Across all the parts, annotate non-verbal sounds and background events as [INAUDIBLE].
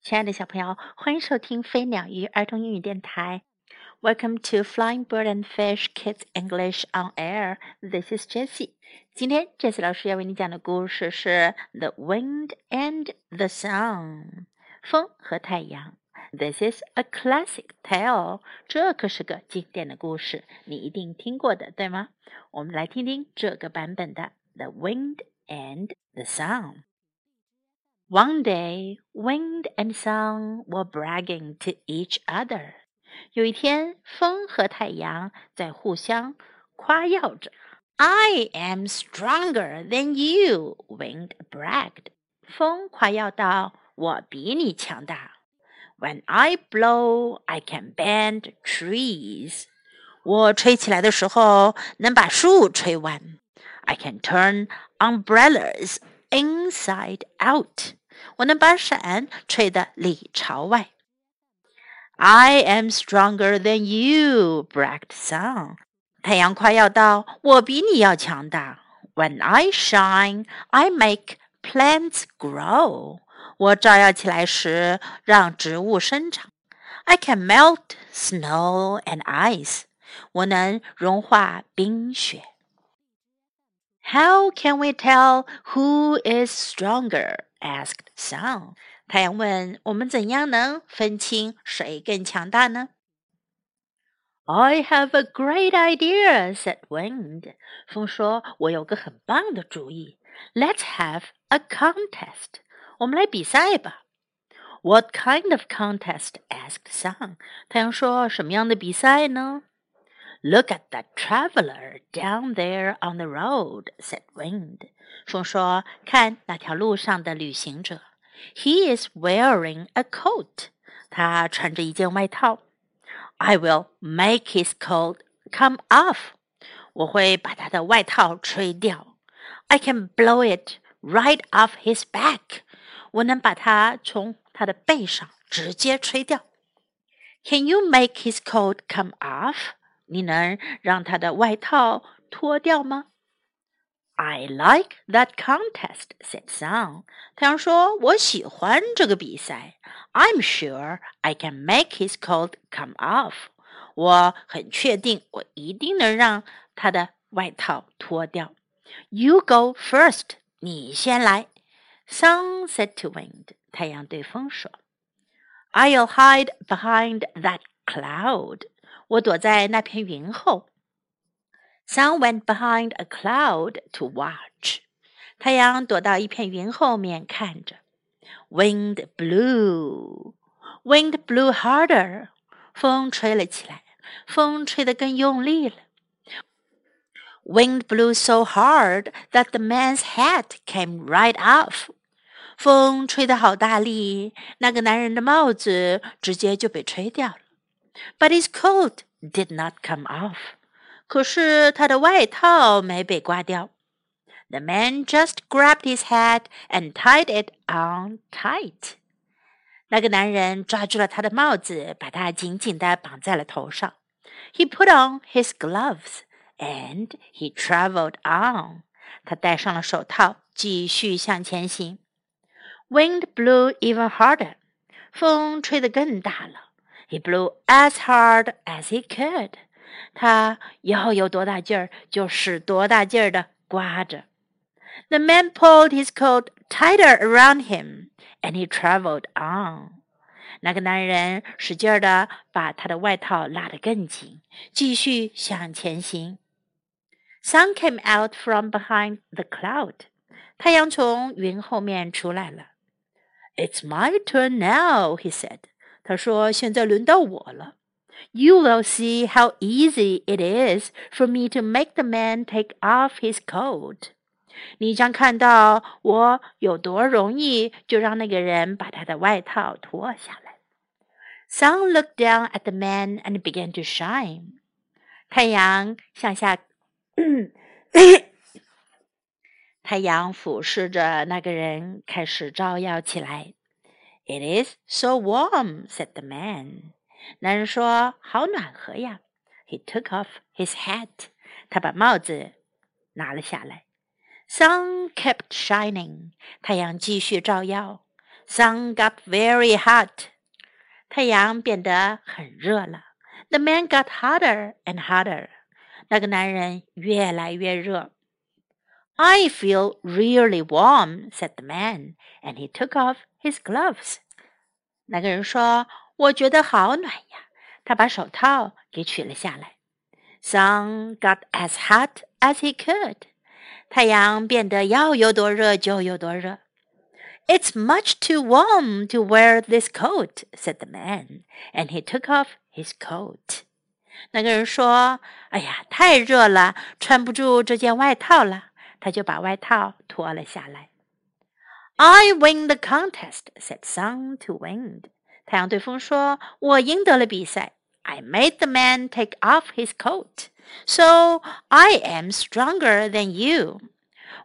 亲爱的小朋友，欢迎收听飞鸟鱼儿童英语电台。Welcome to Flying Bird and Fish Kids English on Air. This is Jessie. 今天 Jessie 老师要为你讲的故事是《The Wind and the Sun》风和太阳。This is a classic tale. 这可是个经典的故事，你一定听过的，对吗？我们来听听这个版本的《The Wind and the Sun》。One day, wind and sun were bragging to each other. 有一天，风和太阳在互相夸耀着。I am stronger than you, wind bragged. 风夸耀道：“我比你强大。” When I blow, I can bend trees. 我吹起来的时候，能把树吹弯。I can turn umbrellas inside out. 我能把伞吹得里朝外。I am stronger than you, bragged sun. 太阳夸耀道：“我比你要强大。” When I shine, I make plants grow. 我照耀起来时，让植物生长。I can melt snow and ice. 我能融化冰雪。 How can we tell who is stronger? asked Sun. 太阳问：“我们怎样能分清谁更强大呢？” I have a great idea," said Wind. 风说：“我有个很棒的主意。Let's have a contest. 我们来比赛吧。” What kind of contest? asked Sun. 太阳说：“什么样的比赛呢？” Look at that traveler down there on the road," said Wind. 风说：“看那条路上的旅行者，He is wearing a coat. 他穿着一件外套。I will make his coat come off. 我会把他的外套吹掉。I can blow it right off his back. 我能把它从他的背上直接吹掉。Can you make his coat come off? 你能让他的外套脱掉吗？I like that contest," said Sun. 太阳说：“我喜欢这个比赛。I'm sure I can make his coat come off. 我很确定，我一定能让他的外套脱掉。You go first. 你先来。Sun said to Wind. 太阳对风说：“I'll hide behind that cloud.” 我躲在那片云后。Sun went behind a cloud to watch。太阳躲到一片云后面看着。Wind blew. Wind blew harder. 风吹了起来，风吹得更用力了。Wind blew so hard that the man's hat came right off. 风吹得好大力，那个男人的帽子直接就被吹掉了。 but his coat did not come off. 可是他的外套没被刮掉。The man just grabbed his hat and tied it on tight. 那个男人抓住了他的帽子，把它紧紧地绑在了头上。He put on his gloves and he traveled on. 他戴上了手套，继续向前行。Wind blew even harder. 风吹得更大了。 he blew as hard as he could. 他要有多大劲儿就使多大劲儿的刮着。The man pulled his coat tighter around him, and he traveled on. 那个男人使劲儿的把他的外套拉得更紧，继续向前行。Sun came out from behind the cloud. 太阳从云后面出来了。It's my turn now, he said. 他说：“现在轮到我了。You will see how easy it is for me to make the man take off his coat。你将看到我有多容易就让那个人把他的外套脱下来。” Sun looked down at the man and began to shine。太阳向下，太阳俯视着那个人，开始照耀起来。 [COUGHS] It is so warm," said the man. 男人说：“好暖和呀。” He took off his hat. 他把帽子拿了下来。Sun kept shining. 太阳继续照耀。Sun got very hot. 太阳变得很热了。The man got hotter and hotter. 那个男人越来越热。I feel really warm, said the man, and he took off his gloves. 那个人说：“我觉得好暖呀。”他把手套给取了下来。Sun got as hot as he could. 太阳变得要有多热就有多热。It's much too warm to wear this coat, said the man, and he took off his coat. 那个人说：“哎呀，太热了，穿不住这件外套了。” ”他就把外套脱了下来。I win the contest, said Sun to Wind. 太阳对风说：“我赢得了比赛。” I made the man take off his coat, so I am stronger than you.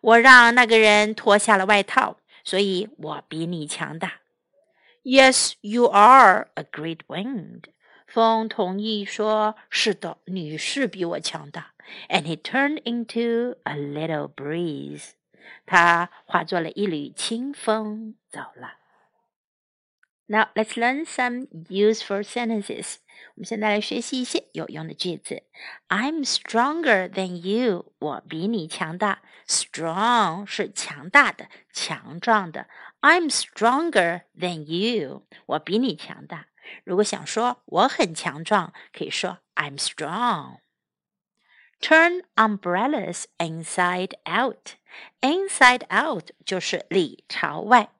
我让那个人脱下了外套，所以我比你强大。Yes, you are, agreed Wind. 风同意说：“是的，你是比我强大。” And he turned into a little breeze. 他化作了一缕清风走了。Now let's learn some useful sentences. 我们现在来学习一些有用的句子。I'm stronger than you. 我比你强大。Strong 是强大的、强壮的。I'm stronger than you. 我比你强大。 如果想说我很强壮，可以说 I'm strong。Turn umbrellas inside out. Inside out 就是里朝外。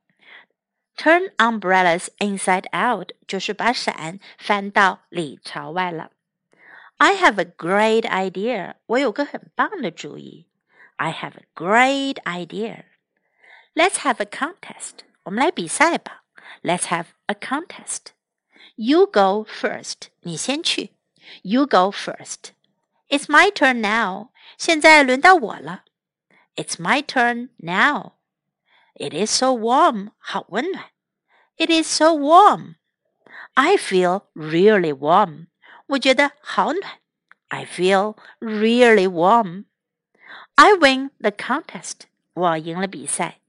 Turn umbrellas inside out 就是把伞翻到里朝外了。I have a great idea. 我有个很棒的主意。I have a great idea. Let's have a contest. 我们来比赛吧。Let's have a contest. You go first. 你先去。You go first. It's my turn now. 现在轮到我了。It's my turn now. It is so warm. 好温暖。It is so warm. I feel really warm. 我觉得好暖。I feel really warm. I win the contest. 我赢了比赛。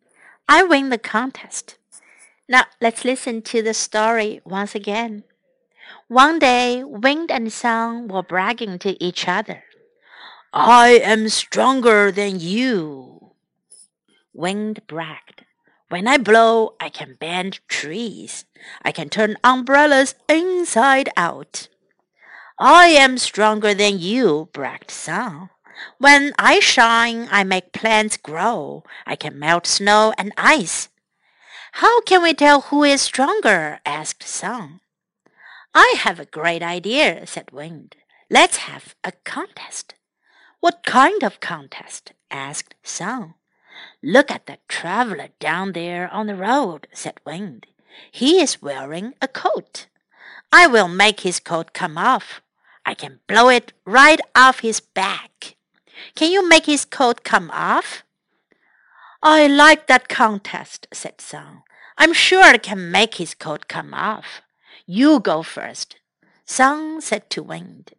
I win the contest. Now let's listen to the story once again. One day, Wind and Sun were bragging to each other. I am stronger than you. Wind bragged. When I blow, I can bend trees. I can turn umbrellas inside out. I am stronger than you, bragged Sun. When I shine, I make plants grow. I can melt snow and ice. How can we tell who is stronger? asked Sun. I have a great idea, said Wind. Let's have a contest. What kind of contest? asked Sun. Look at the traveler down there on the road, said Wind. He is wearing a coat. I will make his coat come off. I can blow it right off his back. Can you make his coat come off? I like that contest, said Sun. I'm sure I can make his coat come off. You go first. Sun said to Wind.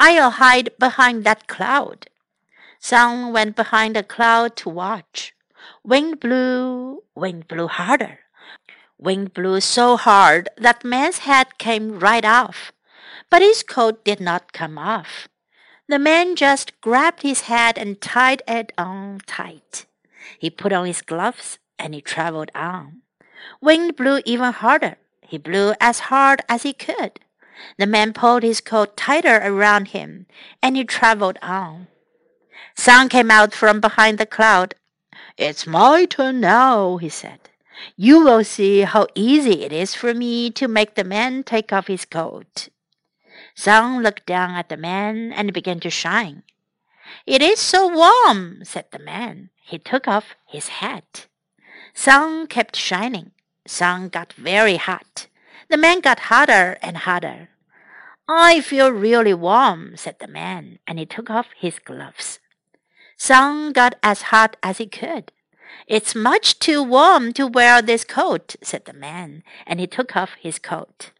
I'll hide behind that cloud. Sun went behind a cloud to watch. Wind blew, wind blew harder. Wind blew so hard that man's head came right off, but his coat did not come off. The man just grabbed his head and tied it on tight. He put on his gloves and he traveled on. Wind blew even harder. He blew as hard as he could. The man pulled his coat tighter around him and he traveled on. Sun came out from behind the cloud. It's my turn now, he said. You will see how easy it is for me to make the man take off his coat. Sun looked down at the man and began to shine. It is so warm, said the man. He took off his hat. Sun kept shining. Sun got very hot. The man got hotter and hotter. I feel really warm, said the man, and he took off his gloves. Sun got as hot as he could. It's much too warm to wear this coat, said the man, and he took off his coat.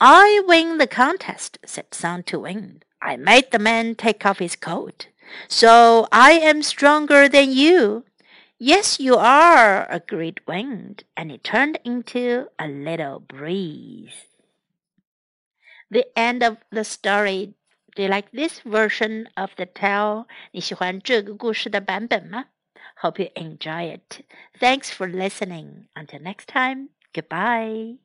I win the contest, said Sun to Wind. I made the man take off his coat. So I am stronger than you. Yes, you are, agreed Wind, and it turned into a little breeze. The end of the story. Do you like this version of the tale? 你喜欢这个故事的版本吗？Hope you enjoy it. Thanks for listening. Until next time. Goodbye.